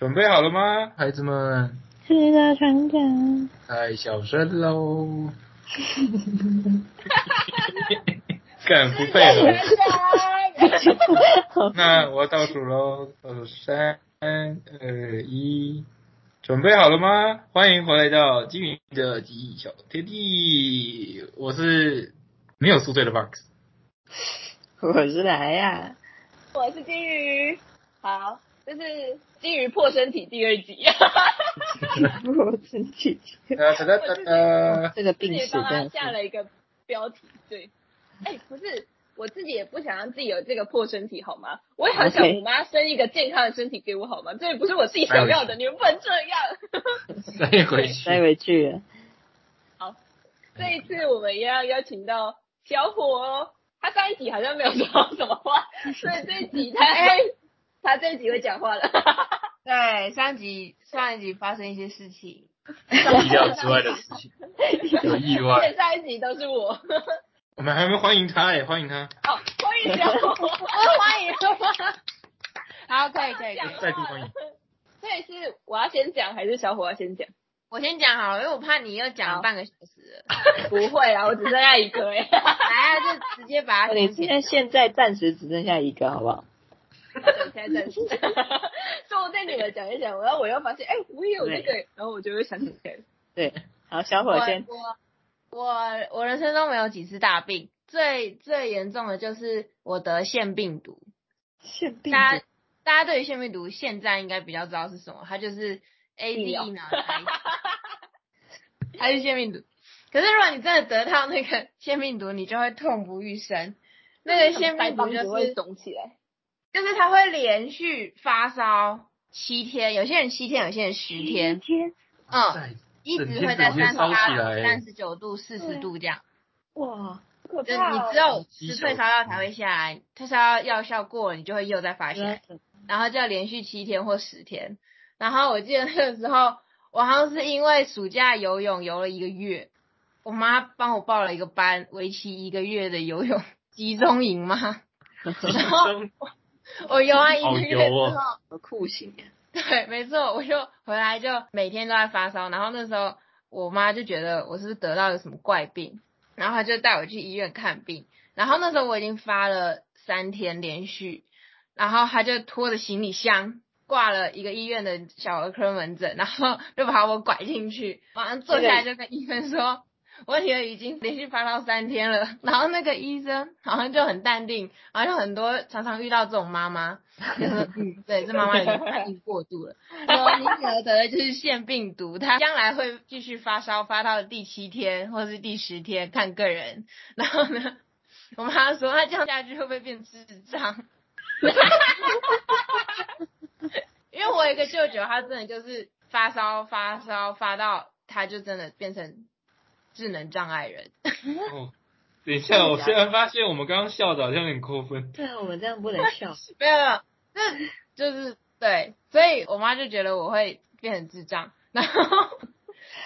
准备好了吗，孩子们？是的，船长。太小声喽！敢不配合？那我倒数喽，倒数三二一，准备好了吗？欢迎回来到金鱼的记忆小天地，我是没有宿醉的 Box，我是来呀，我是金鱼，好。这是金鱼破身体第二集，破身体，哒哒哒哒，这个病史的下了一个标题，对，哎，不是，我自己也不想让自己有这个破身体，好吗？我也很想我妈生一个健康的身体给我，好吗？这也不是我自己想要的，你们不能这样。塞回去，塞回去。好，这一次我们要邀请到小伙，他上一集好像没有说什么话，所以这一集他。他这一集会讲话了，对，上集上一集发生一些事情，意料之外的事情，有意外。上一集都是我。我们还没欢迎他哎，欢迎他。哦，欢迎小伙，欢迎。好，可以可以，再度欢迎。这也是我要先讲，还是小伙要先讲？我先讲好了，因为我怕你又讲半个小时。不会啦，我只剩下一个哎。来啊，就直接把它。你现现在暂时只剩下一个，好不好？现在暂时，就我对你们讲一讲，然后我又发现，哎，我也有这个，然后我就会想起来。对，好，小伙先。我我我人生中没有几次大病，最最严重的就是我得腺病毒。腺病毒。大家大家对于腺病毒现在应该比较知道是什么，它就是 A D 呢，它是腺病毒。可是如果你真的得到那个腺病毒，你就会痛不欲生。那个腺病毒就是会肿起来。就是他会连续发烧七天，有些人七天，有些人十天，天，嗯，一直会在三十八、三十九度、四十度这样。哇，就你只有吃退烧药才会下来，退烧药药效过了，你就会又再发起来，然后就要连续七天或十天。然后我记得那个时候，我好像是因为暑假游泳游了一个月，我妈帮我报了一个班，为期一个月的游泳 集中营嘛，然后。我游完一个月之后，酷刑。对，没错，我就回来就每天都在发烧，然后那时候我妈就觉得我是得到了什么怪病，然后她就带我去医院看病，然后那时候我已经发了三天连续，然后她就拖着行李箱挂了一个医院的小儿科门诊，然后就把我拐进去，马上坐下来就跟医生说。我女儿已经连续发烧三天了，然后那个医生好像就很淡定，好像很多常常遇到这种妈妈，嗯，对，这妈妈已经反应 过度了，说你女儿得的就是腺病毒，她将来会继续发烧，发到第七天或者是第十天，看个人。然后呢，我妈说她这样下去会不会变智障？因为我有一个舅舅，他真的就是发烧发烧发到，他就真的变成。智能障碍人。哦，等一下，我突然发现我们刚刚笑的好像有点扣分。对啊，我们这样不能笑。没有，那就是对，所以我妈就觉得我会变成智障，然后，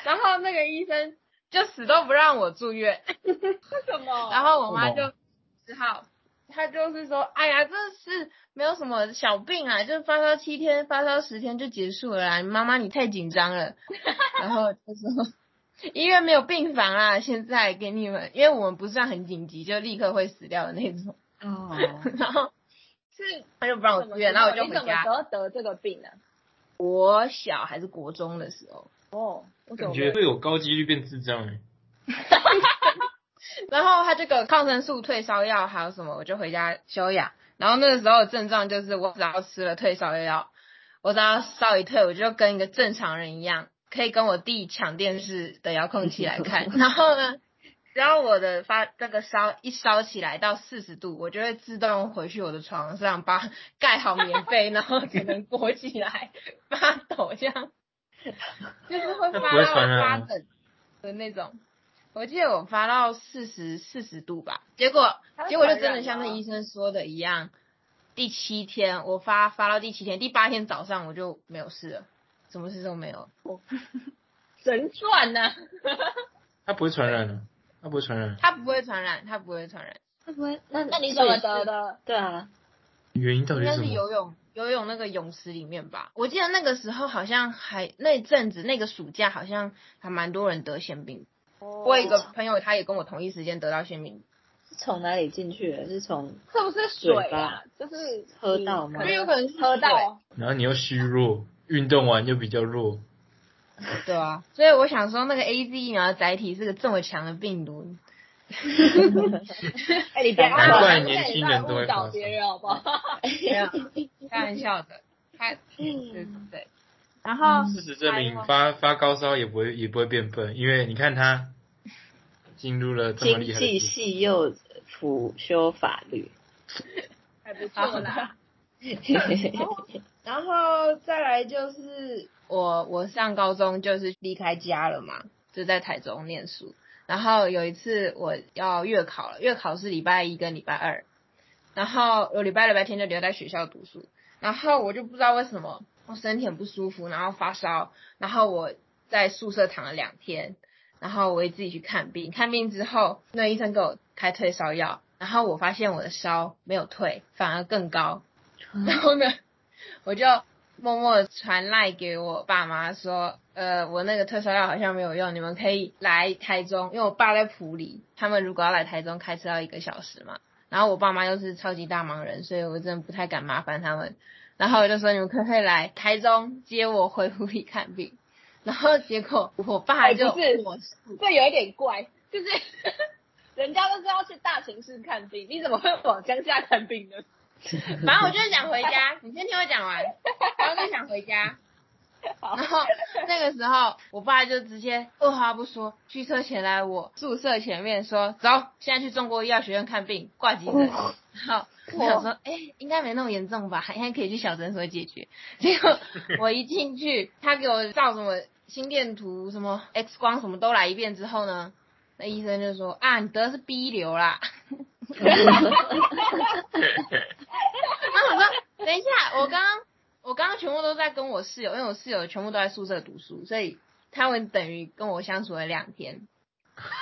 然后那个医生就死都不让我住院。为什么？然后我妈就只好，她就是说，哎呀，这是没有什么小病啊，就发烧七天，发烧十天就结束了。妈妈，你太紧张了。然后就说。医院没有病房啊，现在给你们，因为我们不算很紧急，就立刻会死掉的那种。哦。然后是他就不让我住院，然后我就回家。你什么时候得这个病呢？我小还是国中的时候。哦。感觉会有高几率变智障哎。然后他这个抗生素、退烧药还有什么，我就回家休养。然后那个时候症状就是，我只要吃了退烧药，我只要烧一退，我就跟一个正常人一样。可以跟我弟抢电视的遥控器来看，然后呢，只要我的发那个烧一烧起来到四十度，我就会自动回去我的床上，把盖好棉被，然后只能裹起来发抖，这样就是会发到发冷的那种。我记得我发到四十四十度吧，结果结果就真的像那医生说的一样，第七天我发发到第七天，第八天早上我就没有事了。什么事都没有，神转呢？他不会传染的，他不会传染。他不会传染，他不会传染，他不会。那那你怎么得的？对啊。原因到底是什么？应该是游泳，游泳那个泳池里面吧。我记得那个时候好像还那阵子那个暑假好像还蛮多人得腺病。我有一个朋友，他也跟我同一时间得到腺病，是从哪里进去的？是从是不是水啊？就是喝到吗因为有可能是水喝到，然后你又虚弱，运动完就比较弱，对啊，所以我想说，那个 A Z 疫苗的载体是个这么强的病毒，哎，你不要 难怪年轻人都会误导别人好不好？开玩笑的，开对对对。然后事实证明发发高烧也不会也不会变笨，因为你看他进入了这么厉害的组织系又辅修法律，还不错啦。然后再来就是我我上高中就是离开家了嘛，就在台中念书。然后有一次我要月考了，月考是礼拜一跟礼拜二，然后我礼拜六礼拜天就留在学校读书。然后我就不知道为什么我身体很不舒服，然后发烧，然后我在宿舍躺了两天，然后我也自己去看病，看病之后那医生给我开退烧药，然后我发现我的烧没有退，反而更高，然后呢，我就默默传赖给我爸妈说，呃，我那个退烧药好像没有用，你们可以来台中，因为我爸在埔里，他们如果要来台中，开车要一个小时嘛。然后我爸妈又是超级大忙人，所以我真的不太敢麻烦他们。然后我就说你们可不可以来台中接我回埔里看病？然后结果我爸哎就不是我这有一点怪，就是 人家都是要去大城市看病，你怎么会往乡下看病呢？反正我就是想回家，你先听我讲完，然后就想回家。然后那个时候，我爸就直接二话不说，驱车前来我宿舍前面说：“走，现在去中国医药学院看病，挂急诊。”然后我想说，哎、应该没那么严重吧，应该可以去小诊所解决。结果我一进去，他给我照什么心电图、什么 X 光什么都来一遍之后呢，那医生就说：“啊，你得的是 B 流啦。”然 后我说，等一下，我刚刚我刚刚全部都在跟我室友，因为我室友全部都在宿舍读书，所以他们等于跟我相处了两天。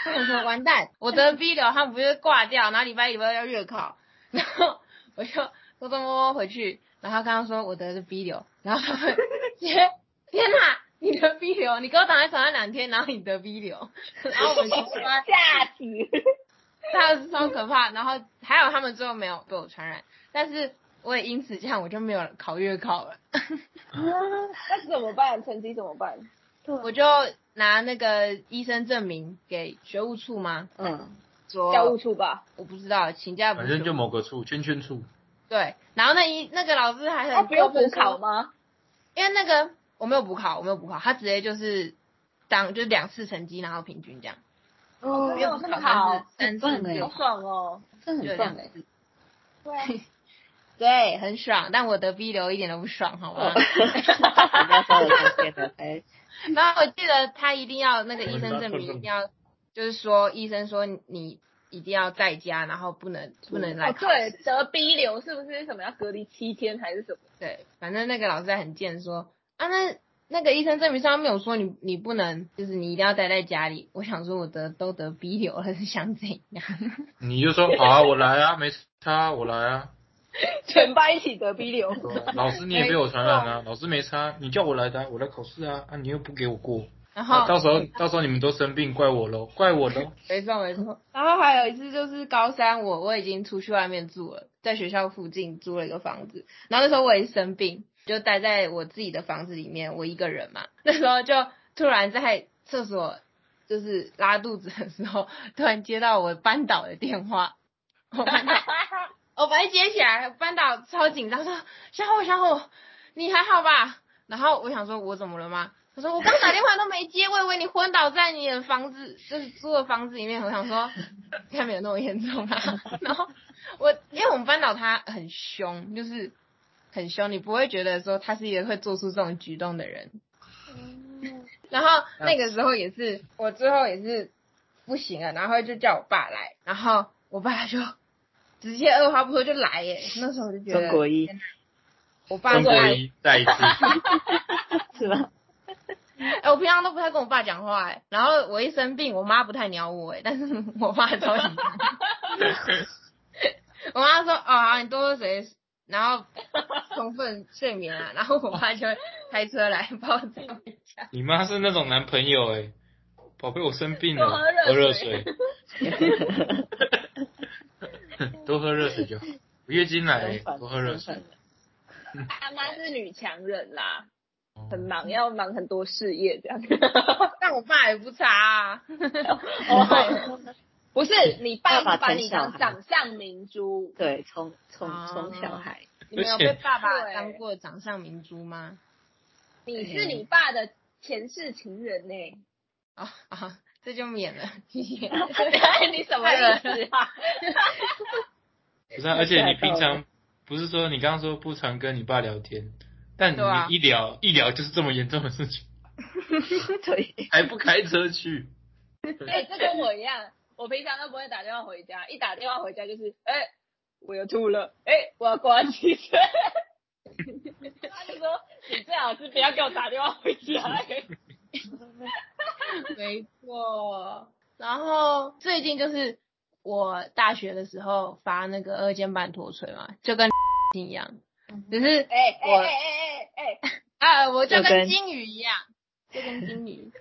他们说完蛋，我得 B 流，他们不是挂掉，然后礼拜一礼拜二要月考，然后我就偷偷摸摸回去，然后刚刚说我得是 B 流，然后他们姐天哪，你得 B 流，你给我躺在床上两天，然后你得 B 流，然后我们就说吓死！他是超可怕，然后还有他们最后没有被我传染，但是我也因此这样，我就没有考月考了，那怎么办？成绩怎么办？我就拿那个医生证明给学务处吗？嗯，说教务处吧。我不知道，请假反正就某个处圈圈处，对，然后那一那个老师还很他不用补考说？吗？因为那个我没有补考，我没有补考，他直接就是当就是两次成绩然后平均这样，哦没有补考那么好，很棒欸好爽哦！这很棒哎，对啊，对，很爽，但我得 B 流一点都不爽，好吗？然后我记得他一定要那个医生证明，一定要就是说医生说你一定要在家，然后不能不能来对，得 B 流是不是什么要隔离七天还是什么？对，反正那个老师还很贱说啊，那那个医生证明上面有说你你不能，就是你一定要待在家里。我想说我得都得 B 流了，是想怎样？你就说 好啊，我来啊，没差，我来啊。全班一起得 B 流，老师你也被我传染啊，老师没差，你叫我来的啊、我来考试啊，啊你又不给我过，然后啊到时候到时候你们都生病，怪我喽，怪我喽。没错没错。然后还有一次就是高三我，我已经出去外面住了，在学校附近租了一个房子。然后那时候我也生病，就待在我自己的房子里面，我一个人嘛。那时候就突然在厕所就是拉肚子的时候，突然接到我班导的电话，我班导 我把一接起来，班导超紧张说：“小虎小虎，你还好吧？”然后我想说，我怎么了吗？他说我刚打电话都没接，我以为你昏倒在你的房子，就是租的房子里面。我想说，应该没有那么严重啊。然后我因为我们班导他很凶，就是很凶，你不会觉得说他是一个会做出这种举动的人。然后那个时候也是，我最后也是不行了，然后就叫我爸来，然后我爸就直接二话不说就来耶。那时候我就觉得中国一我爸中国是爱一再一次，是吧？哎、我平常都不太跟我爸讲话哎，然后我一生病，我妈不太鸟我哎，但是我爸超紧张。我妈说：“哦，好，你多喝水，然后充分睡眠啊，然后我妈就会开车来把我载回家。你妈是那种男朋友哎、宝贝，我生病了，多喝热水水，多喝热水就好。我月经来多喝热水相。反他妈是女强人啦，哦很忙，要忙很多事业这样。但我爸也不差啊。哦不是你爸把你当掌上明珠，对，从从哦从小孩，你们有被爸爸对当过掌上明珠吗？你是你爸的前世情人呢、啊、啊，这就免了，谢谢。你什么意思啊？不是、啊，而且你平常不是说你刚刚说不常跟你爸聊天，但你一聊、一聊就是这么严重的事情，对，还不开车去？哎、这跟我一样，我平常都不会打电话回家，一打电话回家就是，哎、我要吐了，哎、我要挂机车。他就说，你最好是不要给我打电话回家、哎 没错。然后最近就是我大学的时候发那个二尖瓣脱垂嘛，就跟 一样，只是我哎哎哎哎哎哎，啊，我就跟就跟金鱼一样，就跟金鱼。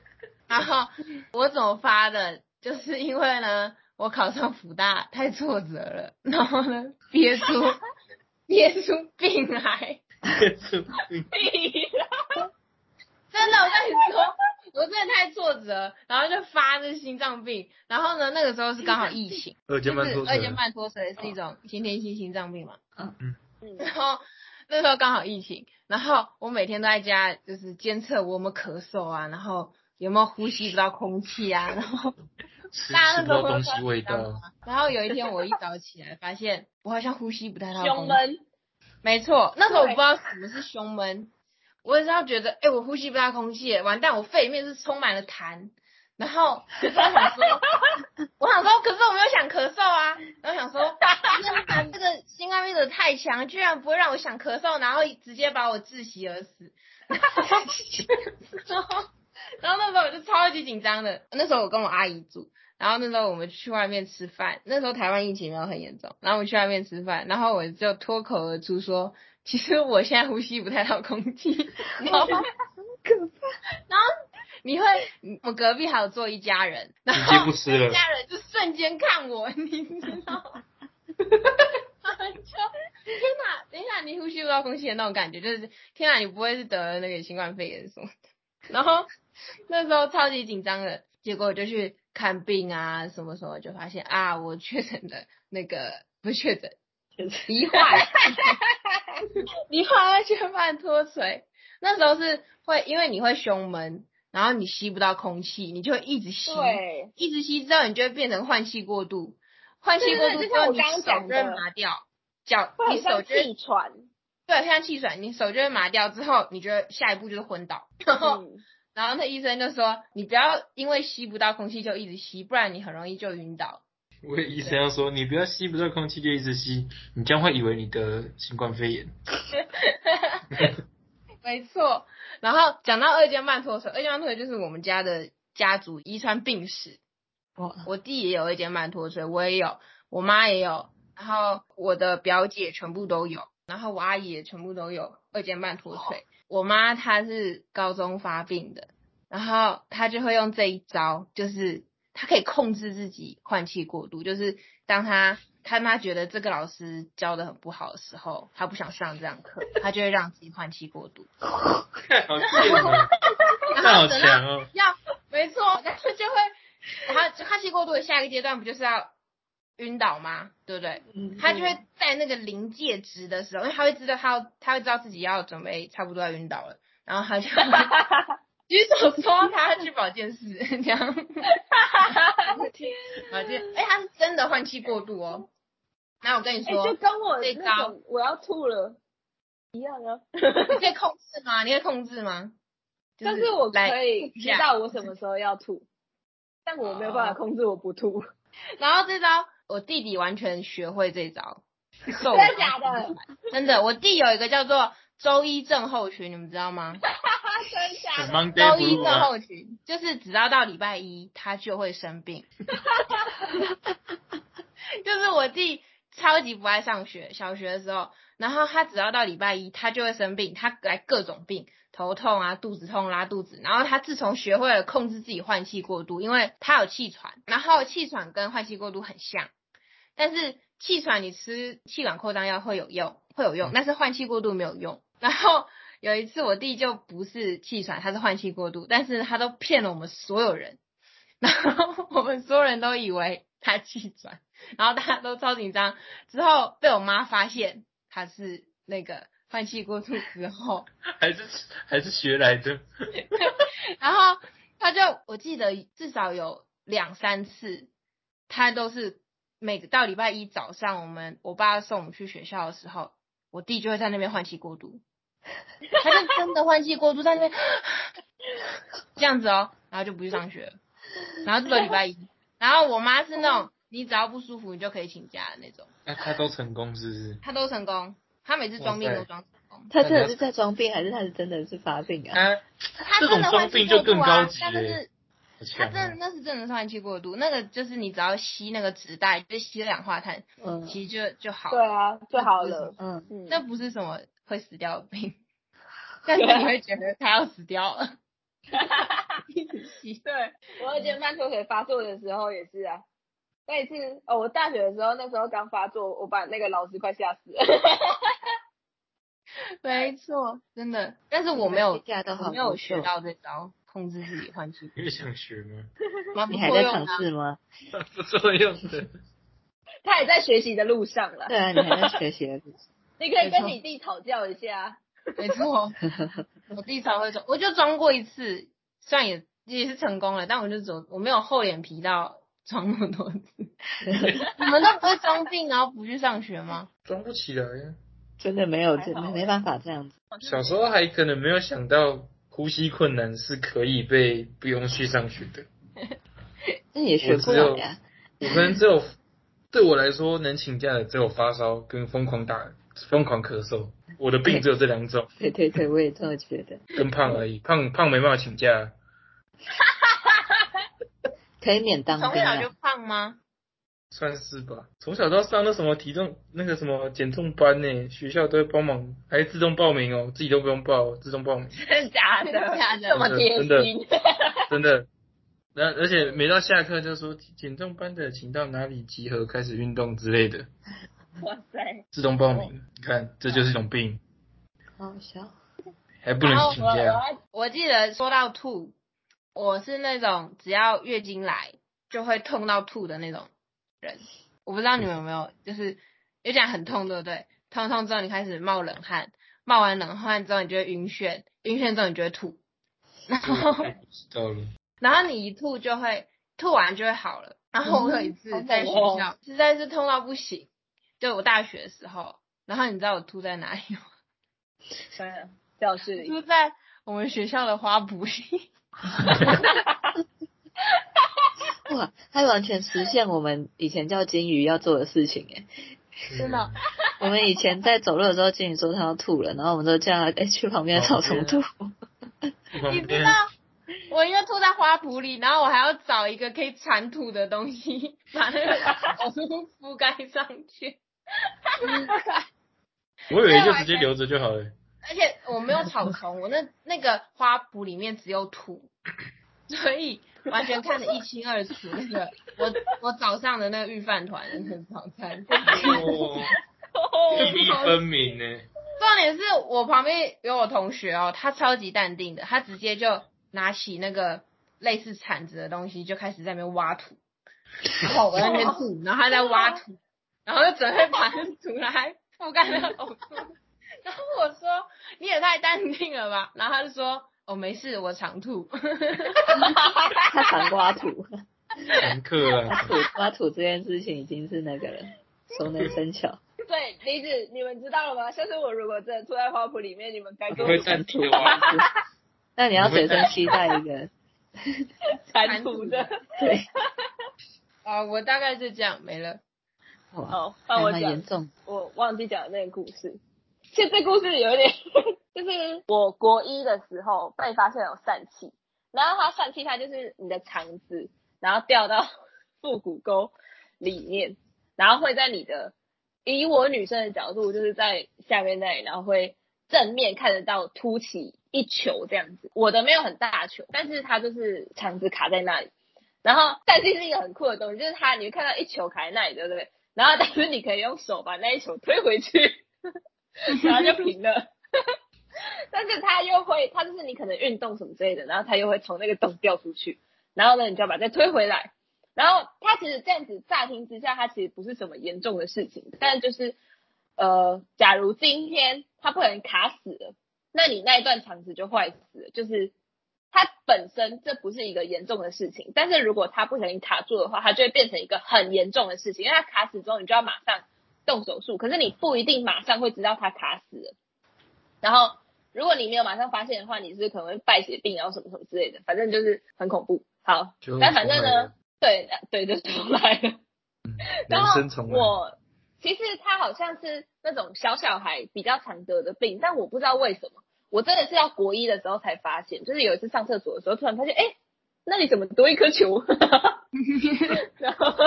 然后我怎么发的，就是因为呢，我考上福大太挫折了，然后呢憋出 憋出病来。憋出病 来！真的，我跟你说，我真的太挫折，然后就发这心脏病，然后呢，那个时候是刚好疫情，二就是尖瓣二尖，瓣脱垂是一种先天性心脏病嘛，嗯，然后那时候刚好疫情，然后我每天都在家就是监测我有没有咳嗽啊，然后有没有呼吸不到空气啊，然后吃大家吃不到那时候东西味道，然后有一天我一早起来发现我好像呼吸不太到空气，胸闷，没错，那时候我不知道什么是胸闷，我也是要觉得，哎、我呼吸不到空气，完蛋，我肺里面是充满了痰。然后我想说，我想说，可是我没有想咳嗽啊。然后想说，那这个新冠病毒太强，居然不会让我想咳嗽，然后直接把我窒息而死。然后，然后那时候我就超级紧张的。那时候我跟我阿姨住，然后那时候我们去外面吃饭，那时候台湾疫情没有很严重，然后我们去外面吃饭，然后我就脱口而出说，其实我现在呼吸不太到空气，然后可怕。然后你会，我隔壁还有坐一家人，然直后接不吃了那家人就瞬间看我，你知道吗？他们就 天哪，等一下你呼吸不到空气的那种感觉，就是天哪，你不会是得了那个新冠肺炎什么的？然后那时候超级紧张的，结果我就去看病啊，什么什么，就发现啊，我确诊的那个不是确诊，罹患 罹患二尖瓣脱垂。那时候是会，因为你会胸闷，然后你吸不到空气，你就会一直吸，一直吸之后，你就会变成换气过度，换气过度之后，你手就会麻掉，脚你手气喘。对，像气喘，你手就会麻掉之后，你就会下一步就是昏倒，然后、嗯，然后那医生就说，你不要因为吸不到空气就一直吸，不然你很容易就晕倒。我也医生要说，你不要吸不到空气就一直吸，你将会以为你得新冠肺炎。没错，然后讲到二尖瓣脱垂，二尖瓣脱垂就是我们家的家族遗传病史。我，我弟也有二尖瓣脱垂，我也有，我妈也有，然后我的表姐全部都有，然后我阿姨也全部都有二尖瓣脱垂。我妈她是高中发病的，然后她就会用这一招，就是她可以控制自己换气过度，就是当她看她觉得这个老师教的很不好的时候，她不想上这堂课，她就会让自己换气过度。好贱哦，然那好后等到强哦。要没错，但是就会，然后换气过度的下一个阶段不就是要晕倒吗？对不对？嗯他就会在那个临界值的时候，因为他会知道他要他会知道自己要准备差不多要晕倒了，然后他就 举手说他要去保健室这样。保健，哎，他是真的换气过度哦。那我跟你哎、说，就跟我这那招我要吐了一样啊。你可以控制吗？你可以控制吗？就但是我可以知道我什么时候要吐，但我没有办法控制我不吐。然后这招我弟弟完全学会这招，真的假的？真的，我弟有一个叫做周一症候群，你们知道吗？真的假的？Monday 周一症？候群就是只要到礼拜一，他就会生病。就是我弟超级不爱上学，小学的时候，然后他只要到礼拜一，他就会生病，他来各种病，头痛啊，肚子痛、拉肚子。然后他自从学会了控制自己换气过度，因为他有气喘，然后气喘跟换气过度很像，但是气喘你吃气管扩张药会有用，会有用，但是换气过度没有用。然后有一次我弟就不是气喘，他是换气过度，但是他都骗了我们所有人，然后我们所有人都以为他气喘。然后大家都超紧张，之后被我妈发现他是那个换气过度之后，还是还是学来的。然后他就我记得至少有两三次，他都是每个到礼拜一早上，我们我爸送我们去学校的时候，我弟就会在那边换气过度，他就真的换气过度在那边 这样子哦，然后就不去上学了，然后这个礼拜一，然后我妈是那种。你只要不舒服，你就可以请假的那种。那他都成功是不是？他都成功，他每次装病都装成功。他真的是在装病，还是他是真的是发病啊？他这种装病就更高级了。他真那是真的是换气过度，那个就是你只要吸那个纸袋，就吸二氧化碳，嗯，其实就就好。对啊，就好了。嗯嗯，那不是什么会死掉的病，但是你会觉得他要死掉了。哈哈哈哈对，我以前慢脱水发作的时候也是啊。那一次哦，我大学的时候，那时候刚发作，我把那个老师快吓死了。没错，真的。但是我没有，我没有学到这招，控制自己换气。你想学吗？你还在尝试吗？不作用的。他也在学习的路上了。对啊，你还在学习的路上。你可以跟你弟讨教一下。没错，我弟才会装，我就装过一次，虽然也也是成功了，但我就走，我没有厚脸皮到。装那么多次，你们都不会装病，然后不去上学吗？装不起来呀，真的没有，真的没办法这样子。小时候还可能没有想到呼吸困难是可以被不用去上学的，那也学不了呀。我可能只有 对我来说能请假的只有发烧跟疯狂打、疯狂咳嗽，我的病只有这两种。对对对，我也这么觉得。跟胖而已，胖胖没办法请假。可以免当兵从小就胖吗？算是吧，从小都要上那什么体重那个什么减重班呢，学校都会帮忙，还自动报名哦，自己都不用报，自动报名。真的假的？假的？这么贴心？真的。然而且每到下课就说减重班的，请到哪里集合，开始运动之类的。哇塞！自动报名，你看这就是一种病。好笑。还不能请假。我记得说到吐。我是那种只要月经来就会痛到吐的那种人，我不知道你们有没有，就是有点很痛，对不对？痛痛之后你开始冒冷汗，冒完冷汗之后你就会晕眩，晕眩之后你就会吐，然后然后你一吐就会吐完就会好了。然后我有一次在学校实在是痛到不行，就我大学的时候，然后你知道我吐在哪里吗？在教室里，吐在我们学校的花圃里。哇，他完全实现我们以前叫金鱼要做的事情哎，真的。我们以前在走路的时候，金鱼说他要吐了，然后我们就叫他 哎去旁边的草丛吐。你知道，我应该吐在花圃里，然后我还要找一个可以铲土的东西，把那个草覆盖上去。我以为就直接留着就好了。而且我没有草丛，我那那个花圃里面只有土，所以完全看得一清二楚。那个我我早上的那个御饭团那个早餐，粒粒分明呢。重点是我旁边有我同学哦，他超级淡定的，他直接就拿起那个类似铲子的东西，就开始在那边挖土，然后我在那边吐，然后他在挖土，然后就准备把土来覆盖那个呕吐。然后 我说你也太淡定了吧，然后他就说哦没事，我常吐，他常挖土，常客啊，土挖土这件事情已经是那个了，熟能生巧。对，李子，你们知道了吗？下次我如果真的吐在花圃里面，你们该给我铲土。那你要随身携带一个铲土的。对。啊，我大概是这样，没了。哦，帮我讲。我忘记讲那个故事。其实这故事有点，就是我国一的时候被发现有疝气，然后它疝气它就是你的肠子，然后掉到腹股沟里面，然后会在你的以我女生的角度，就是在下面那里，然后会正面看得到凸起一球这样子。我的没有很大球，但是它就是肠子卡在那里。然后疝气是一个很酷的东西，就是它你会看到一球卡在那里，对不对？然后但是你可以用手把那一球推回去，然后就平了。但是它又会，它就是你可能运动什么之类的，然后它又会从那个洞掉出去，然后呢，你就要把它推回来。然后它其实这样子乍听之下，它其实不是什么严重的事情，但就是呃，假如今天它不小心卡死了，那你那一段肠子就坏死了。就是它本身这不是一个严重的事情，但是如果它不小心卡住的话，它就会变成一个很严重的事情，因为它卡死之后，你就要马上动手术，可是你不一定马上会知道他卡死了。然后如果你没有马上发现的话，你是可能会败血病，然后什么什么之类的，反正就是很恐怖。好，就但反正呢，对对，就重来了。嗯，然后。我其实他好像是那种小小孩比较常得的病，但我不知道为什么，我真的是要国一的时候才发现，就是有一次上厕所的时候，突然发现，哎，那里怎么多一颗球？然后，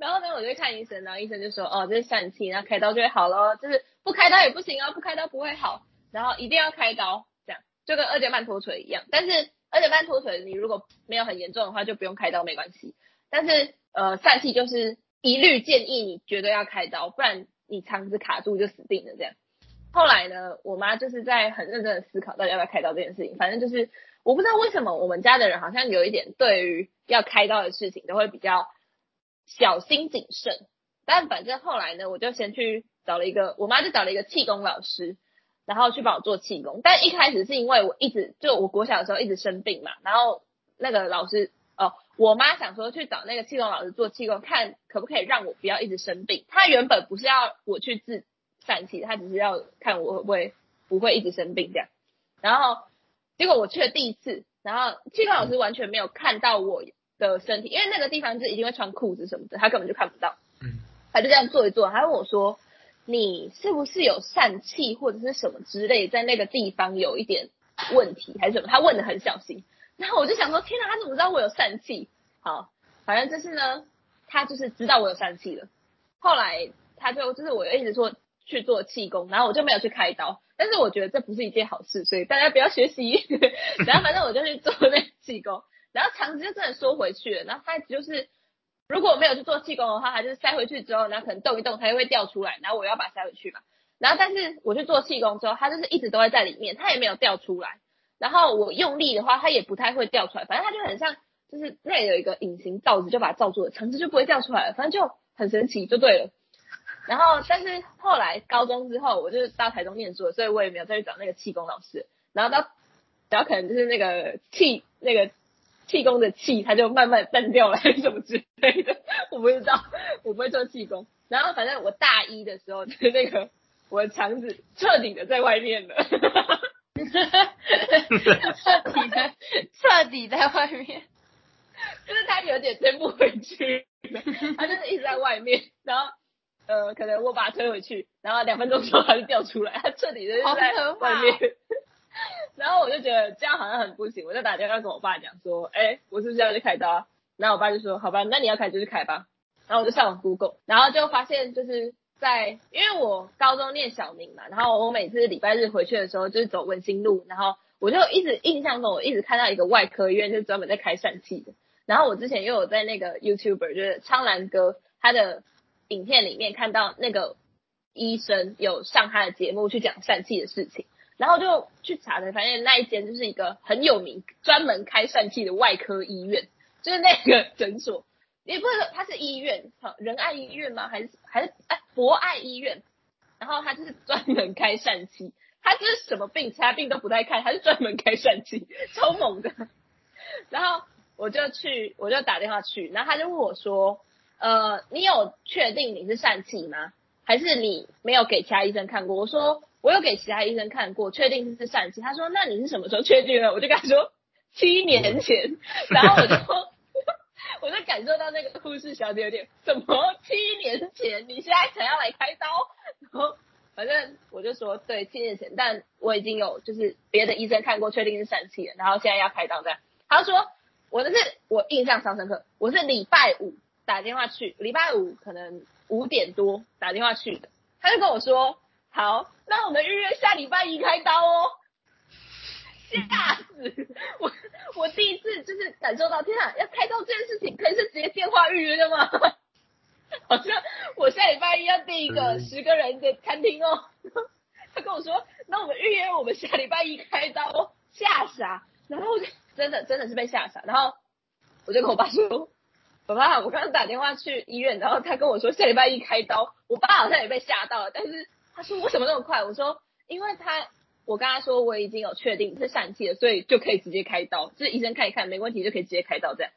然后呢，我就看医生，然后医生就说，哦，这是疝气，然后开刀就会好咯，就是不开刀也不行哦，不开刀不会好，然后一定要开刀，这样就跟二节半脱垂一样，但是二节半脱垂你如果没有很严重的话，就不用开刀没关系，但是呃，疝气就是一律建议你绝对要开刀，不然你肠子卡住就死定了这样。后来呢，我妈就是在很认真的思考到底要不要开刀这件事情。反正就是我不知道为什么我们家的人好像有一点对于要开刀的事情都会比较小心谨慎。但反正后来呢，我就先去找了一个，我妈就找了一个气功老师，然后去帮我做气功。但一开始是因为我一直就我国小的时候一直生病嘛，然后那个老师哦，我妈想说去找那个气功老师做气功，看可不可以让我不要一直生病。她原本不是要我去治疝气，她只是要看我会不会不会一直生病这样。然后结果我去了第一次，然后气功老师完全没有看到我的身体，因为那个地方是一定会穿裤子什么的，他根本就看不到。嗯，他就这样做一做，他问我说：“你是不是有疝气或者是什么之类，在那个地方有一点问题还是什么？”他问的很小心，然后我就想说：“天哪，他怎么知道我有疝气？”好，反正就是呢，他就是知道我有疝气了。后来他就就是我一直说去做气功，然后我就没有去开刀，但是我觉得这不是一件好事，所以大家不要学习。然后反正我就去做那个气功，然后肠子就真的缩回去了，然后它就是。如果没有去做气功的话，它就是塞回去之后，然后可能动一动，它就会掉出来，然后我要把它塞回去嘛。然后但是我去做气功之后，它就是一直都会在里面，它也没有掉出来。然后我用力的话，它也不太会掉出来，反正它就很像，就是那有一个隐形罩子，就把它罩住了，肠子就不会掉出来了，反正就很神奇，就对了。然后但是后来高中之后，我就是到台中念书了，所以我也没有再去找那个气功老师。然后到，然后可能就是那个气那个。气功的气，它就慢慢淡掉了，还是什么之类的，我不知道，我不会做气功。然后反正我大一的时候，就是那个我的肠子彻底的在外面了，彻底的彻底在外面，就是它有点推不回去，它就是一直在外面。然后呃，可能我把它推回去，然后两分钟之后它就掉出来，它彻底的就在外面。然后我就觉得这样好像很不行，我就打电话跟我爸讲说，哎，我是不是要去开刀？然后我爸就说，好吧，那你要开就去开吧。然后我就上网 Google，然后就发现就是在，因为我高中念小明嘛，然后我每次礼拜日回去的时候就是走文心路，然后我就一直印象中我一直看到一个外科医院，就是专门在开疝气的。然后我之前又有在那个 YouTuber 就是苍兰哥他的影片里面看到那个医生有上他的节目去讲疝气的事情。然后就去查才发现那一间就是一个很有名、专门开疝气的外科医院，就是那个诊所，也不是它是医院，仁爱医院吗？还是还是哎博爱医院？然后他就是专门开疝气，他就是什么病，其他病都不太看，他是专门开疝气，超猛的。然后我就去，我就打电话去，然后他就问我说：“呃，你有确定你是疝气吗？还是你没有给其他医生看过？”我说。我有给其他医生看过，确定是疝气。他说：“那你是什么时候确定的？”我就跟他说：“七年前。”然后我就 我就感受到那个护士小姐有点怎么七年前？你现在才要来开刀？然后反正我就说对，七年前，但我已经有就是别的医生看过，确定是疝气了。然后现在要开刀这样。他说我的是我印象超深刻，我是礼拜五打电话去，礼拜五可能五点多打电话去的，他就跟我说，好，那我们预约下礼拜一开刀哦。吓死我！我第一次就是感受到，天啊，要开刀这件事情，可以是直接电话预约的吗？好像我下礼拜一要订一个十个人的餐厅哦。他跟我说，那我们预约我们下礼拜一开刀哦，吓傻。然后我就真的真的是被吓傻，然后我就跟我爸说，爸爸，我刚刚打电话去医院，然后他跟我说下礼拜一开刀，我爸好像也被吓到了，但是他说为什么那么快？我说因为他。我跟他说我已经有确定是疝气了，所以就可以直接开刀，就是医生看一看没问题就可以直接开刀这样。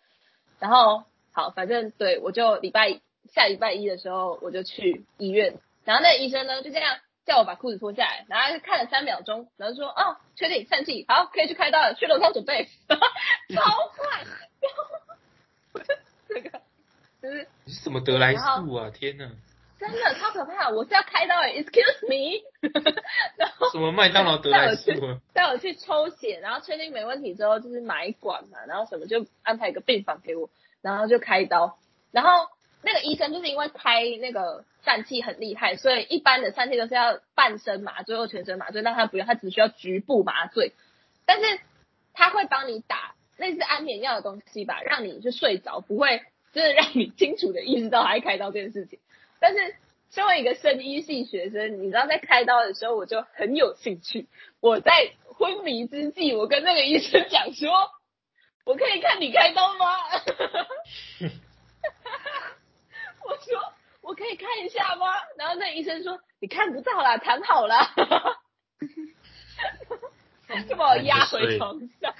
然后好，反正对我就礼拜下礼拜一的时候我就去医院，然后那医生呢就这样叫我把裤子脱下来，然后看了三秒钟，然后说哦确定疝气，好可以去开刀了，去楼上准备，超快，这个就是你是什么得来速啊？天哪！真的超可怕！我是要开刀，excuse me，然后什么麦当劳得来速啊？带我去抽血，然后确定没问题之后，就是买管嘛，然后什么就安排一个病房给我，然后就开刀。然后那个医生就是因为开那个疝气很厉害，所以一般的疝气都是要半身麻醉或全身麻醉，但他不用，他只需要局部麻醉。但是他会帮你打类似安眠药的东西吧，让你就睡着，不会就是让你清楚的意识到还开刀这件事情。但是，身为一个生医系学生，你知道在开刀的时候，我就很有兴趣。我在昏迷之际，我跟那个医生讲说：“我可以看你开刀吗？” 我说：“我可以看一下吗？”然后那医生说：“你看不到啦，躺好了。”就把我压回床上，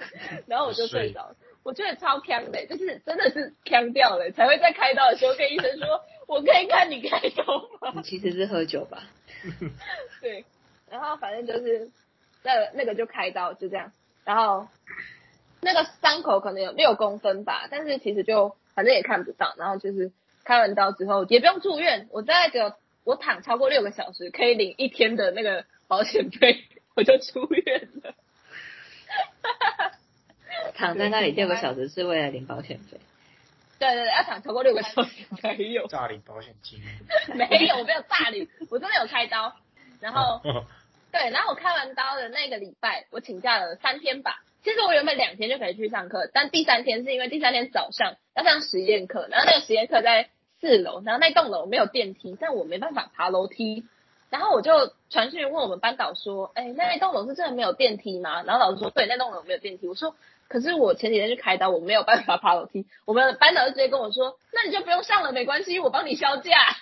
然后我就睡着。我觉得超强的，就是真的是强掉了，才会在开刀的时候跟医生说。我可以看你开刀吗？你其实是喝酒吧？对，然后反正就是那个那个就开刀就这样，然后那个伤口可能有六公分吧，但是其实就反正也看不到，然后就是开完刀之后也不用住院，我在个我躺超过六个小时可以领一天的那个保险费，我就出院了。躺在那里六个小时是为了领保险费。对对对，要躺超过六个小时才有。诈领保险金？没有，我没有诈领，我真的有开刀。然后，对，然后我开完刀的那个礼拜，我请假了三天吧。其实我原本两天就可以去上课，但第三天是因为第三天早上要上实验课，然后那个实验课在四楼，然后那栋楼没有电梯，但我没办法爬楼梯。然后我就传讯问我们班导说：“哎，那栋楼是真的没有电梯吗？”然后老师说：“对，那栋楼没有电梯。”我说。可是我前几天去开刀，我没有办法爬楼梯。我们班导就直接跟我说：“那你就不用上了，没关系，我帮你销假。”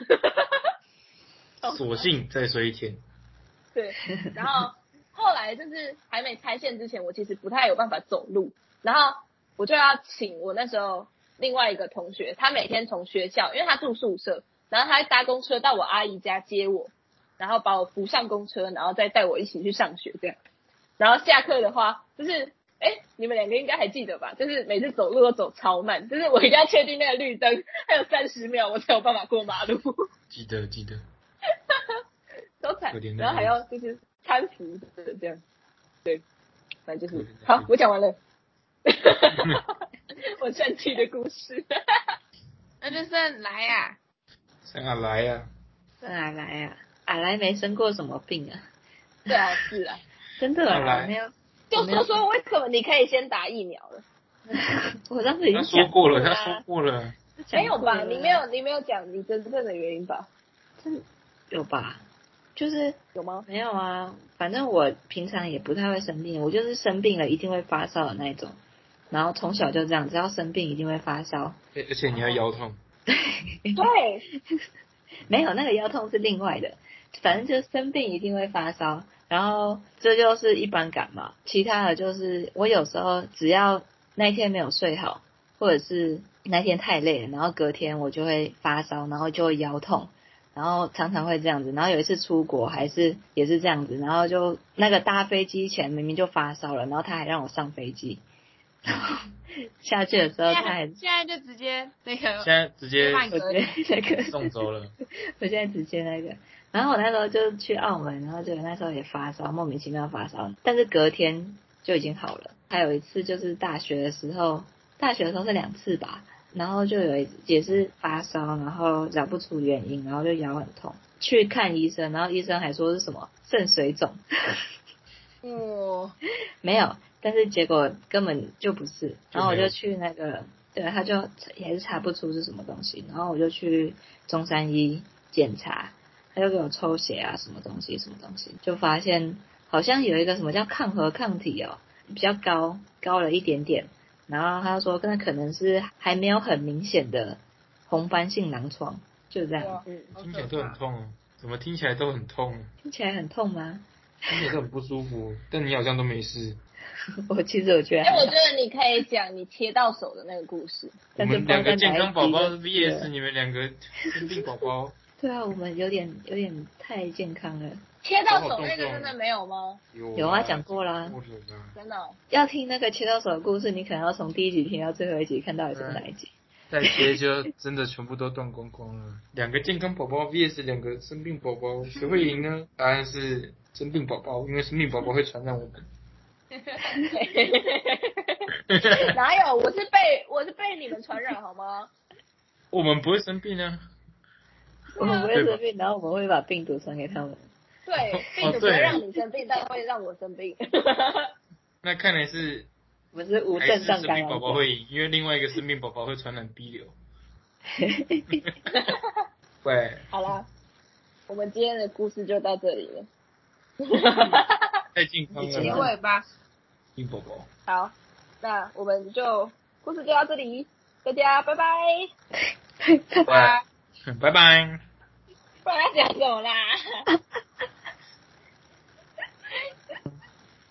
索性再睡一天。对，然后后来就是还没拆线之前，我其实不太有办法走路，然后我就要请我那时候另外一个同学，他每天从学校，因为他住宿舍，然后他搭公车到我阿姨家接我，然后把我扶上公车，然后再带我一起去上学这样。然后下课的话，就是。哎，你们两个应该还记得吧？就是每次走路都走超慢，就是我一定要确定那个绿灯还有三十秒，我才有办法过马路。记得记得，都惨，然后还要就是搀扶的这样，对，反正就是好，我讲完了。我生气的故事，那就算来呀，算啊来呀，算啊来呀，阿来没生过什么病啊？对啊，是啊，真的啊，没有。就说说为什么你可以先打疫苗了？我当时已经说过了，他说过了。没有吧？你没有，你没有讲你真正的原因吧？真有吧？就是有吗？没有啊，反正我平常也不太会生病，我就是生病了一定会发烧的那种。然后从小就这样，只要生病一定会发烧。而且你还腰痛。对。没有那个腰痛是另外的，反正就是生病一定会发烧。然后这就是一般感冒，其他的就是我有时候只要那天没有睡好，或者是那天太累了，然后隔天我就会发烧，然后就会腰痛，然后常常会这样子。然后有一次出国还是也是这样子，然后就那个搭飞机前明明就发烧了，然后他还让我上飞机，然后 下去的时候他还现在就直接那个现在直接那个送走了，我现在直接那个。然后我那时候就去澳门，然后就那时候也发烧，莫名其妙发烧，但是隔天就已经好了。还有一次就是大学的时候，大学的时候是两次吧，然后就有一也是发烧，然后找不出原因，然后就腰很痛，去看医生，然后医生还说是什么肾水肿，哦，没有，但是结果根本就不是，然后我就去那个，对，他就也是查不出是什么东西，然后我就去中山医检查，他就给我抽血啊，什么东西什么东西，就发现好像有一个什么叫抗核抗体哦，比较高，高了一点点，然后他说那可能是还没有很明显的红斑性狼疮，就这样，嗯，听起来都很痛哦，怎么听起来都很痛，听起来很痛吗？听起来都很不舒服，但你好像都没事。我其实我觉得哎、我觉得你可以讲你切到手的那个故事。我但是们两个健康宝宝 VS 你们两个生病宝宝，对啊，我们有点有点太健康了。切到手那个真的没有吗？有有啊讲过啦真的哦、要听那个切到手的故事，你可能要从第一集听到最后一集，看到底是哪一集。再切就真的全部都断光光了。两个健康宝宝 VS 两个生病宝宝，谁会赢呢？答案是生病宝宝，因为生病宝宝会传染我们。哪有？我是被我是被你们传染好吗？我们不会生病啊。我们不会生病，然后我们会把病毒传给他们。对，病毒不对会让你生病，但会让我生病。那看来是我们是无症状感染生病宝宝者。会赢，因为另外一个生病宝宝会传染 B 流。喂，好啦，我们今天的故事就到这里了。太健康结了，尾吧。病宝宝。好，那我们就故事就到这里，大家拜拜。拜拜拜拜。不然要讲什么啦？